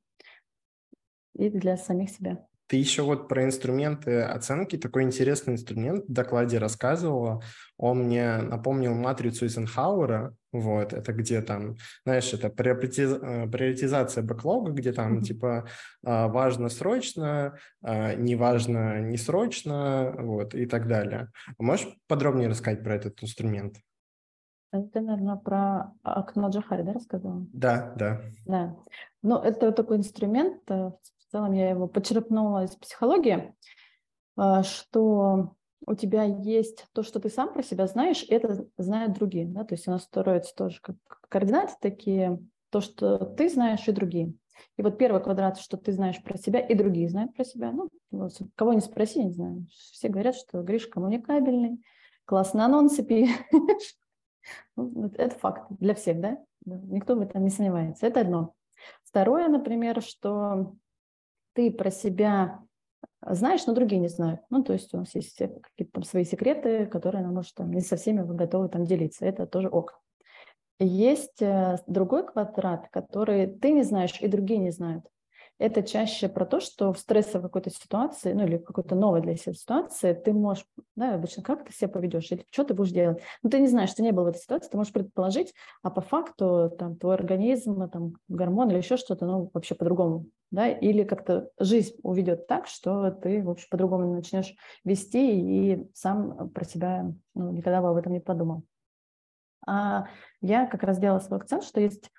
и для самих себя. Ты еще вот про инструменты оценки, такой интересный инструмент в докладе рассказывала. Он мне напомнил матрицу Эйзенхауэра, вот, это где там, знаешь, это приоритиз... Э, приоритизация бэклога, где там mm-hmm. типа а, важно срочно, а, не важно не срочно, вот, и так далее. Можешь подробнее рассказать про этот инструмент? Это, наверное, про окно Джахари, да, рассказала? Да, да. Да. Ну, это такой инструмент, э, в целом я его почерпнула из психологии, э, что у тебя есть то, что ты сам про себя знаешь, и это знают другие. Да? То есть у нас строятся тоже как координаты такие, то, что ты знаешь, и другие. И вот первый квадрат, что ты знаешь про себя, и другие знают про себя. Ну, кого не спроси, не знаю. Все говорят, что Гриш коммуникабельный, классно анонсы пишешь. Ну, это факт для всех, да? Никто в этом не сомневается. Это одно. Второе, например, что ты про себя знаешь, но другие не знают. Ну, то есть у нас есть какие-то там свои секреты, которые нам, может, там, не со всеми вы готовы там делиться. Это тоже ок. Есть э, другой квадрат, который ты не знаешь и другие не знают это чаще про то, что в стрессовой какой-то ситуации, ну или какой-то новой для себя ситуации, ты можешь, да, обычно как ты себя поведешь, или что ты будешь делать. Ну, ты не знаешь, ты не был в этой ситуации, ты можешь предположить, а по факту там твой организм, там гормон или еще что-то, ну, вообще по-другому, да, или как-то жизнь уведет так, что ты, в общем, по-другому начнешь вести и сам про себя ну, никогда бы об этом не подумал. А я как раз делала свой акцент, что есть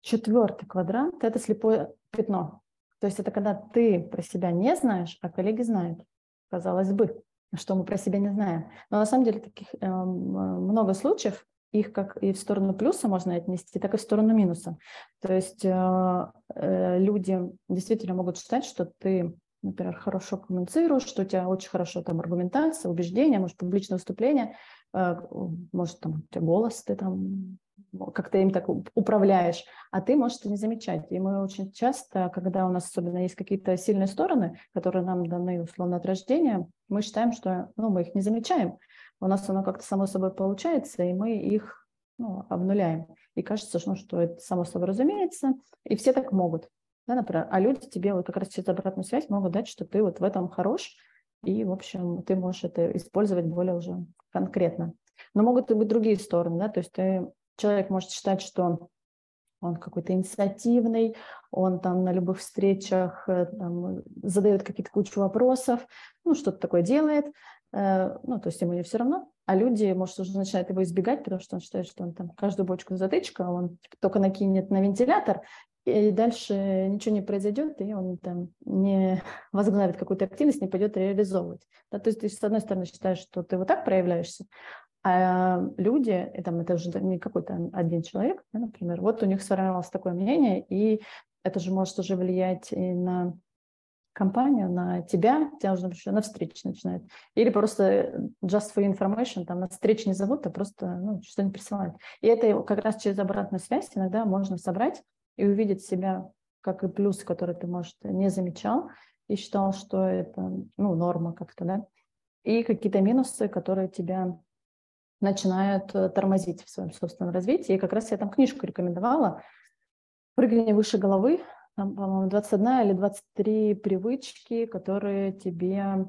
Четвертый квадрант – это слепое пятно. То есть это когда ты про себя не знаешь, а коллеги знают. Казалось бы, что мы про себя не знаем. Но на самом деле таких э, много случаев, их как и в сторону плюса можно отнести, так и в сторону минуса. То есть э, э, люди действительно могут считать, что ты, например, хорошо коммуницируешь, что у тебя очень хорошо там аргументация, убеждения, может, публичное выступление, э, может, там, у тебя голос, ты там как ты им так управляешь, а ты можешь это не замечать. И мы очень часто, когда у нас особенно есть какие-то сильные стороны, которые нам даны условно от рождения, мы считаем, что ну, мы их не замечаем. У нас оно как-то само собой получается, и мы их ну, обнуляем. И кажется, что, ну, что это само собой разумеется, и все так могут. Да, например, а люди тебе вот как раз через обратную связь могут дать, что ты вот в этом хорош, и, в общем, ты можешь это использовать более уже конкретно. Но могут и быть другие стороны, да, то есть ты, человек может считать, что он какой-то инициативный, он там на любых встречах э, там, задает какие-то кучу вопросов, ну, что-то такое делает, э, ну, то есть ему не все равно, а люди, может, уже начинают его избегать, потому что он считает, что он там каждую бочку затычка, он типа, только накинет на вентилятор, и дальше ничего не произойдет, и он там не возглавит какую-то активность, не пойдет реализовывать. Да, то есть ты, с одной стороны, считаешь, что ты вот так проявляешься, а люди, и там, это уже не какой-то один человек, например, вот у них сформировалось такое мнение, и это же может уже влиять и на компанию, на тебя, тебя уже например, на встрече начинают. Или просто just for information, там на встрече не зовут, а просто ну, что-нибудь присылают. И это как раз через обратную связь иногда можно собрать и увидеть себя как и плюсы, которые ты, может, не замечал и считал, что это ну, норма как-то, да, и какие-то минусы, которые тебя начинают э, тормозить в своем собственном развитии. И как раз я там книжку рекомендовала «Прыгни выше головы», там, по-моему, 21 или 23 привычки, которые тебе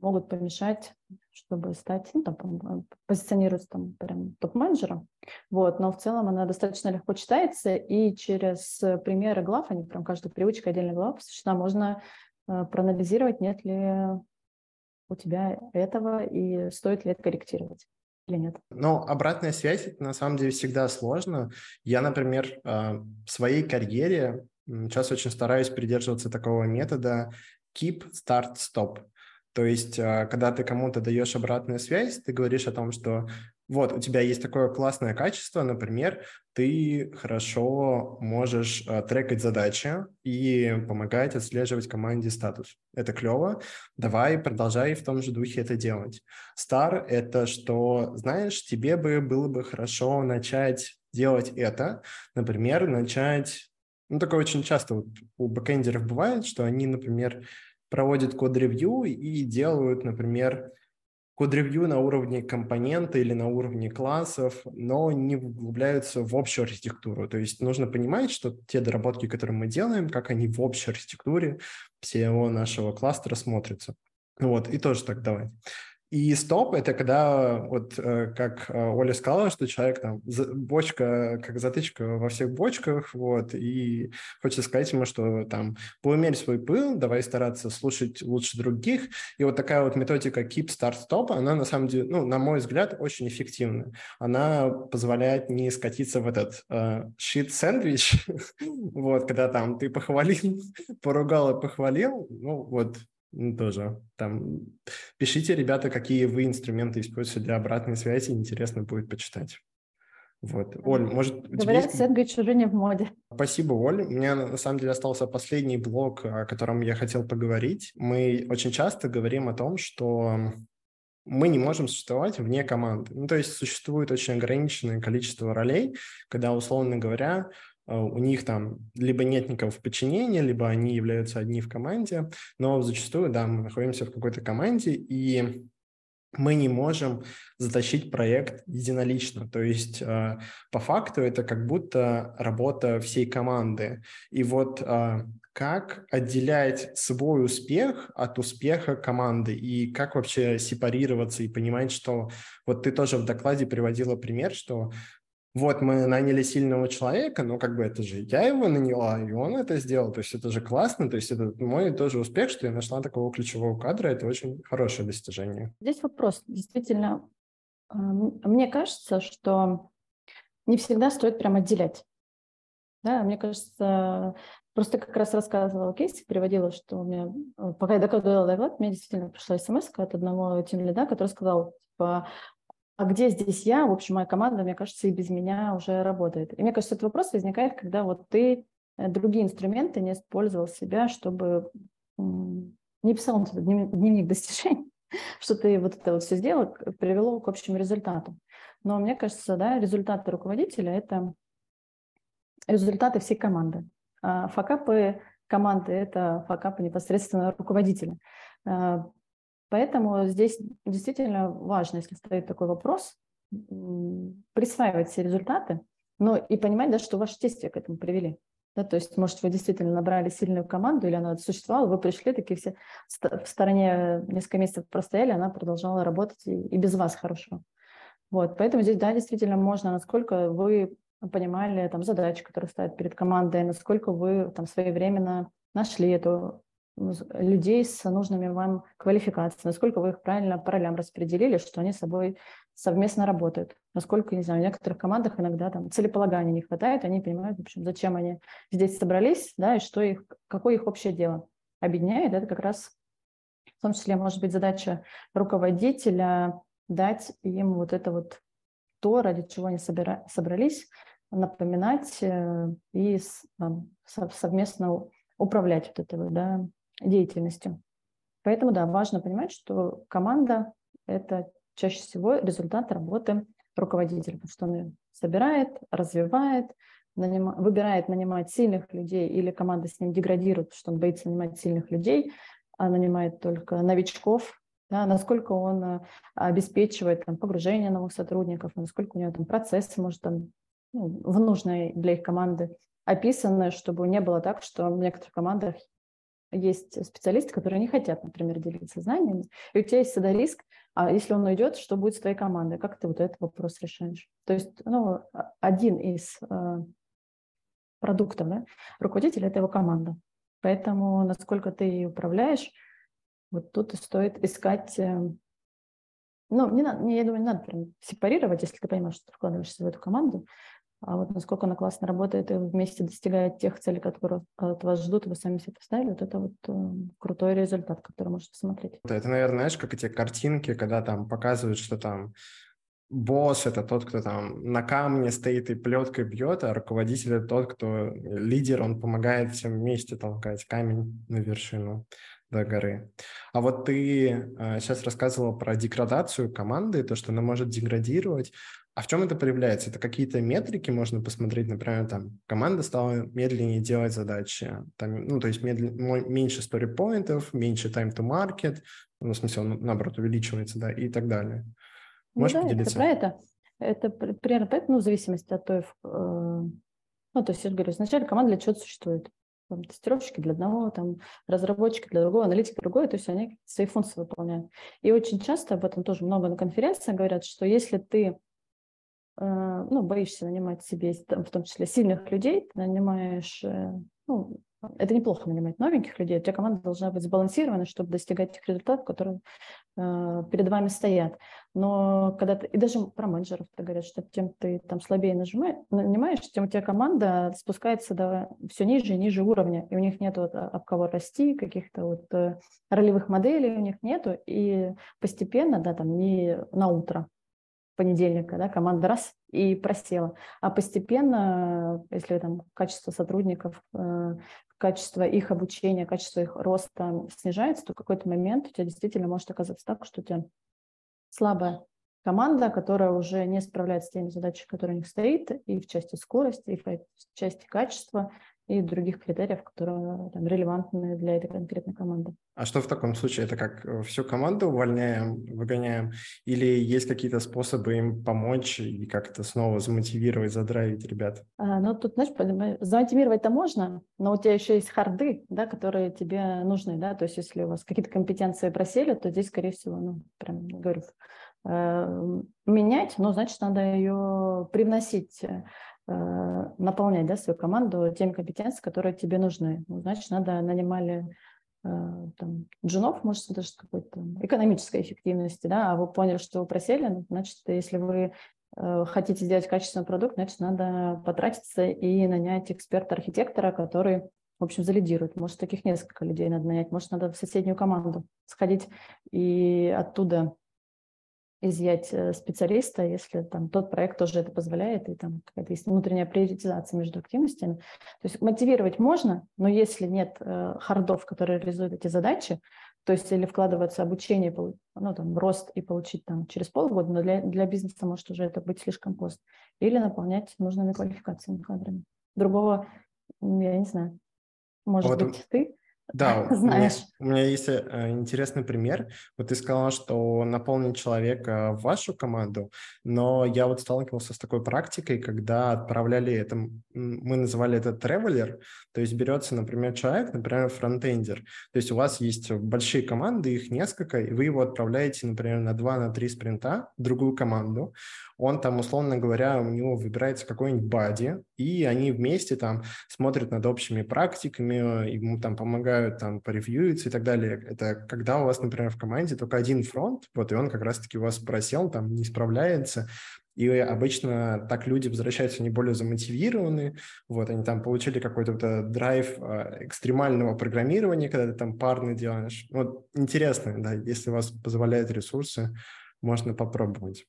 могут помешать, чтобы стать, ну, там, позиционироваться там прям топ-менеджером. Вот, но в целом она достаточно легко читается, и через примеры глав, они прям каждая привычка отдельная глава посвящена, можно э, проанализировать, нет ли у тебя этого и стоит ли это корректировать или нет? Ну, обратная связь это на самом деле всегда сложно. Я, например, э, в своей карьере сейчас очень стараюсь придерживаться такого метода keep, start, stop. То есть, э, когда ты кому-то даешь обратную связь, ты говоришь о том, что вот, у тебя есть такое классное качество, например, ты хорошо можешь э, трекать задачи и помогать отслеживать команде статус. Это клево. Давай продолжай в том же духе это делать. Стар – это что, знаешь, тебе бы было бы хорошо начать делать это, например, начать ну, такое очень часто вот у бэкэндеров бывает, что они, например, проводят код-ревью и делают, например, код-ревью на уровне компонента или на уровне классов, но не углубляются в общую архитектуру. То есть нужно понимать, что те доработки, которые мы делаем, как они в общей архитектуре всего нашего кластера смотрятся. Вот, и тоже так давать. И стоп – это когда, вот э, как э, Оля сказала, что человек там, бочка, как затычка во всех бочках, вот, и хочется сказать ему, что там, поумерь свой пыл, давай стараться слушать лучше других. И вот такая вот методика keep, start, stop, она на самом деле, ну, на мой взгляд, очень эффективна. Она позволяет не скатиться в этот э, shit-сэндвич, вот, когда там ты похвалил, поругал и похвалил, ну, вот, тоже. Там пишите, ребята, какие вы инструменты используете для обратной связи. Интересно будет почитать. Вот. Оль, может... Говорят, есть... сэндвич уже не в моде. Спасибо, Оль. У меня на самом деле остался последний блок, о котором я хотел поговорить. Мы очень часто говорим о том, что мы не можем существовать вне команды. Ну, то есть существует очень ограниченное количество ролей, когда, условно говоря, у них там либо нет никого в подчинении, либо они являются одни в команде, но зачастую, да, мы находимся в какой-то команде, и мы не можем затащить проект единолично. То есть э, по факту это как будто работа всей команды. И вот э, как отделять свой успех от успеха команды и как вообще сепарироваться и понимать, что вот ты тоже в докладе приводила пример, что вот мы наняли сильного человека, но как бы это же я его наняла, и он это сделал, то есть это же классно, то есть это мой тоже успех, что я нашла такого ключевого кадра, это очень хорошее достижение. Здесь вопрос, действительно, мне кажется, что не всегда стоит прям отделять. Да, мне кажется, просто как раз рассказывала кейс, приводила, что у меня, э, пока я докладывала доклад, мне действительно пришла смс от одного тем лида, который сказал, типа, а где здесь я? В общем, моя команда, мне кажется, и без меня уже работает. И мне кажется, этот вопрос возникает, когда вот ты э, другие инструменты не использовал себя, чтобы не писал дневник, дневник достижений, что ты вот это вот все сделал, привело к общему результату. Но мне кажется, да, результаты руководителя – это результаты всей команды. А факапы команды – это факапы непосредственно руководителя. Поэтому здесь действительно важно, если стоит такой вопрос, присваивать все результаты, но и понимать, да, что ваши действия к этому привели. Да, то есть, может, вы действительно набрали сильную команду, или она существовала, вы пришли, такие все в стороне несколько месяцев простояли, она продолжала работать и, и без вас хорошо. Вот, поэтому здесь, да, действительно можно, насколько вы понимали там задачи, которые стоят перед командой, насколько вы там своевременно нашли эту людей с нужными вам квалификациями, насколько вы их правильно по ролям распределили, что они с собой совместно работают. Насколько, не знаю, в некоторых командах иногда там целеполагания не хватает, они понимают, в общем, зачем они здесь собрались, да, и что их, какое их общее дело. Объединяет это как раз, в том числе, может быть, задача руководителя дать им вот это вот то, ради чего они собира- собрались, напоминать э, и совместно управлять вот этой да, деятельностью. Поэтому, да, важно понимать, что команда – это чаще всего результат работы руководителя, потому что он собирает, развивает, наним... выбирает нанимать сильных людей, или команда с ним деградирует, потому что он боится нанимать сильных людей, а нанимает только новичков, да, насколько он э, обеспечивает там, погружение новых сотрудников, насколько у него там процессы, может, там, ну, в нужной для их команды описаны, чтобы не было так, что в некоторых командах есть специалисты, которые не хотят, например, делиться знаниями, и у тебя есть всегда риск, а если он уйдет, что будет с твоей командой? Как ты вот этот вопрос решаешь? То есть, ну, один из э, продуктов да, руководителя – это его команда. Поэтому насколько ты ей управляешь, вот тут и стоит искать э, ну, не надо, я думаю, не надо прям сепарировать, если ты понимаешь, что ты вкладываешься в эту команду, а вот насколько она классно работает и вместе достигает тех целей, которые от вас ждут, вы сами себе поставили, вот это вот э, крутой результат, который можете посмотреть. Это, наверное, знаешь, как эти картинки, когда там показывают, что там босс – это тот, кто там на камне стоит и плеткой бьет, а руководитель – это тот, кто лидер, он помогает всем вместе толкать камень на вершину до горы. А вот ты э, сейчас рассказывала про деградацию команды, то, что она может деградировать. А в чем это проявляется? Это какие-то метрики можно посмотреть, например, там команда стала медленнее делать задачи, там, ну, то есть медлен... меньше story-поинтов, меньше time to market, ну, в смысле, он, наоборот, увеличивается, да, и так далее. Ну Можешь ну, да, поделиться? Это про это. Это примерно поэтому, ну, в зависимости от той, э, ну, то есть, я же говорю, изначально команда для чего-то существует. Там, тестировщики для одного, там, разработчики для другого, аналитики для другого, то есть они свои функции выполняют. И очень часто об этом тоже много на конференциях говорят, что если ты ну, боишься нанимать себе, в том числе сильных людей, ты нанимаешь, э, ну, это неплохо нанимать новеньких людей, у тебя команда должна быть сбалансирована, чтобы достигать тех результатов, которые э, перед вами стоят. Но когда ты, и даже про менеджеров ты говорят, что тем ты там слабее нажимаешь, нанимаешь, тем у тебя команда спускается до все ниже и ниже уровня, и у них нет вот, об кого расти, каких-то вот ролевых моделей у них нету, и постепенно, да, там не на утро, понедельника, да, команда раз и просела. А постепенно, если там качество сотрудников, э, качество их обучения, качество их роста снижается, то в какой-то момент у тебя действительно может оказаться так, что у тебя слабая команда, которая уже не справляется с теми задачами, которые у них стоит, и в части скорости, и в части качества, и других критериев, которые там, релевантны для этой конкретной команды. А что в таком случае? Это как э, всю команду увольняем, выгоняем? Или есть какие-то способы им помочь и как-то снова замотивировать, задравить ребят? А, ну, тут, знаешь, замотивировать-то можно, но у тебя еще есть харды, да, которые тебе нужны, да, то есть если у вас какие-то компетенции просели, то здесь, скорее всего, ну, прям, говорю, э, менять, но, значит, надо ее привносить Э, наполнять да, свою команду теми компетенциями, которые тебе нужны. Ну, значит, надо нанимали э, там, джунов, может, даже какой-то экономической эффективности, да, а вы поняли, что вы просели, ну, значит, если вы э, хотите сделать качественный продукт, значит, надо потратиться и нанять эксперта-архитектора, который, в общем, залидирует. Может, таких несколько людей надо нанять, может, надо в соседнюю команду сходить и оттуда изъять э, специалиста, если там тот проект тоже это позволяет, и там какая-то есть внутренняя приоритизация между активностями. То есть мотивировать можно, но если нет э, хардов, которые реализуют эти задачи, то есть или вкладывается обучение, ну, там, рост и получить там через полгода, но для, для бизнеса может уже это быть слишком поздно. Или наполнять нужными квалификациями кадрами. Другого, я не знаю, может вот. быть, ты Да, знаешь. У меня, у меня есть э, интересный пример. Вот ты сказала, что наполнить человека в вашу команду, но я вот сталкивался с такой практикой, когда отправляли это, мы называли это тревелер, то есть берется, например, человек, например, фронтендер, то есть у вас есть большие команды, их несколько, и вы его отправляете, например, на 2 на спринта в другую команду, он там, условно говоря, у него выбирается какой-нибудь бади, и они вместе там смотрят над общими практиками, ему там помогают там поревьюиться и так далее. Это когда у вас, например, в команде только один фронт, вот, и он как раз-таки у вас просел, там, не справляется, и обычно так люди возвращаются, они более замотивированы, вот, они там получили какой-то вот драйв а, экстремального программирования, когда ты там парно делаешь. Вот интересно, да, если у вас позволяют ресурсы, можно попробовать.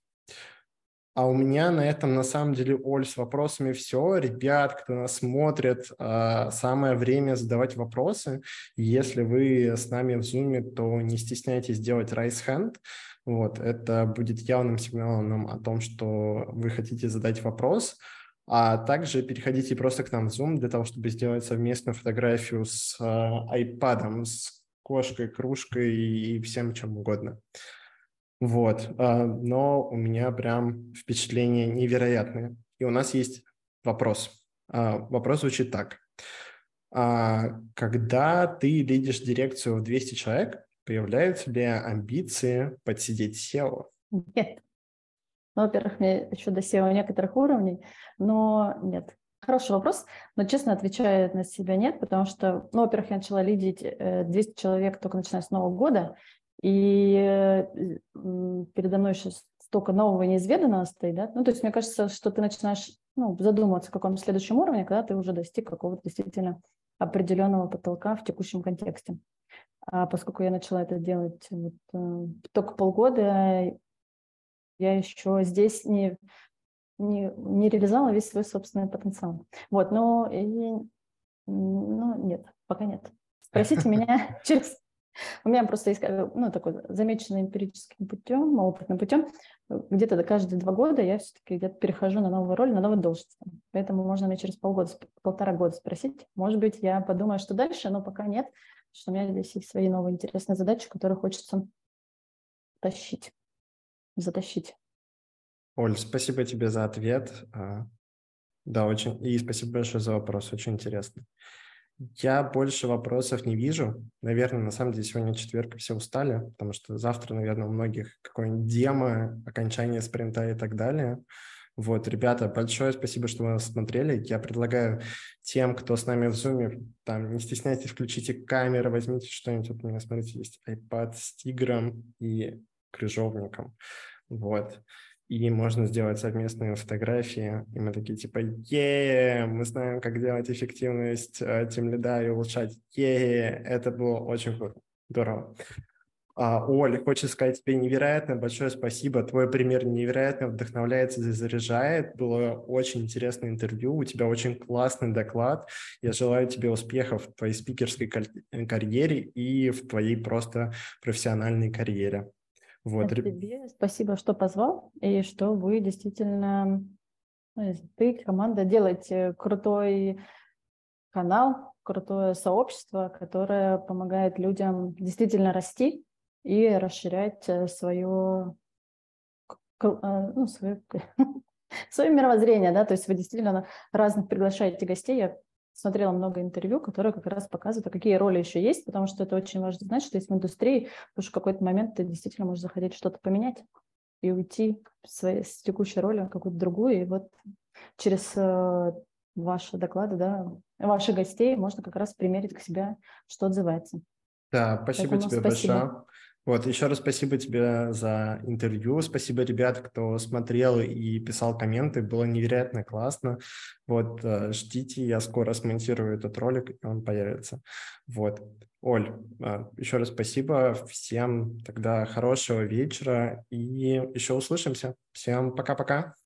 А у меня на этом, на самом деле, Оль, с вопросами все. Ребят, кто нас смотрит, а, самое время задавать вопросы. Если вы с нами в Zoom, то не стесняйтесь делать raise hand. Вот, это будет явным сигналом о том, что вы хотите задать вопрос. А также переходите просто к нам в Zoom для того, чтобы сделать совместную фотографию с iPad, с кошкой, кружкой и всем чем угодно. Вот, а, но у меня прям впечатления невероятные. И у нас есть вопрос. А, вопрос звучит так. А, когда ты лидишь дирекцию в 200 человек, появляются ли амбиции подсидеть SEO? Нет. Ну, во-первых, мне еще до SEO некоторых уровней, но нет. Хороший вопрос, но честно отвечаю на себя нет, потому что, ну, во-первых, я начала лидить 200 э, человек только начиная с Нового года, и э, передо мной сейчас столько нового неизведанного стоит, да, ну, то есть мне кажется, что ты начинаешь ну, задумываться, о каком следующем уровне, когда ты уже достиг какого-то действительно определенного потолка в текущем контексте. А поскольку я начала это делать вот, э, только полгода, я еще здесь не, не, не реализовала весь свой собственный потенциал. Вот, но и, ну, нет, пока нет. Спросите меня через у меня просто есть э, ну, такой замеченный эмпирическим путем, опытным путем. Где-то каждые два года я все-таки где-то перехожу на новую роль, на новую должность. Поэтому можно мне через полгода, полтора года спросить. Может быть, я подумаю, что дальше, но пока нет, что у меня здесь есть свои новые интересные задачи, которые хочется тащить, затащить. Оль, спасибо тебе за ответ. А, да, очень. И спасибо большое за вопрос, очень интересно. Я больше вопросов не вижу. Наверное, на самом деле сегодня четверг, все устали, потому что завтра, наверное, у многих какое-нибудь демо, окончание спринта и так далее. Вот, ребята, большое спасибо, что вы нас смотрели. Я предлагаю тем, кто с нами в Zoom, там, не стесняйтесь, включите камеру, возьмите что-нибудь. Вот у меня, смотрите, есть iPad с тигром и крыжовником. Вот и можно сделать совместные фотографии, и мы такие типа, е мы знаем, как делать эффективность э, тем лида и улучшать, е это было очень круто, здорово. А, Оль, хочу сказать тебе невероятно большое спасибо. Твой пример невероятно вдохновляет и заряжает. Было очень интересное интервью. У тебя очень классный доклад. Я желаю тебе успехов в твоей спикерской карьере и в твоей просто профессиональной карьере. Вот. Тебе спасибо, что позвал, и что вы действительно, ну, ты, команда, делаете крутой канал, крутое сообщество, которое помогает людям действительно расти и расширять э, свое, э, ну, свое, свое мировоззрение, да, то есть вы действительно разных приглашаете гостей. Я смотрела много интервью, которые как раз показывают, а какие роли еще есть, потому что это очень важно знать, что есть в индустрии, потому что в какой-то момент ты действительно можешь захотеть что-то поменять и уйти своей, с текущей роли в какую-то другую, и вот через э, ваши доклады, да, ваших гостей можно как раз примерить к себе, что отзывается. Да, спасибо Поэтому тебе спасибо. большое. Вот, еще раз спасибо тебе за интервью, спасибо, ребят, кто смотрел и писал комменты, было невероятно классно. Вот, э, ждите, я скоро смонтирую этот ролик, и он появится. Вот, Оль, э, еще раз спасибо, всем тогда хорошего вечера, и еще услышимся. Всем пока-пока.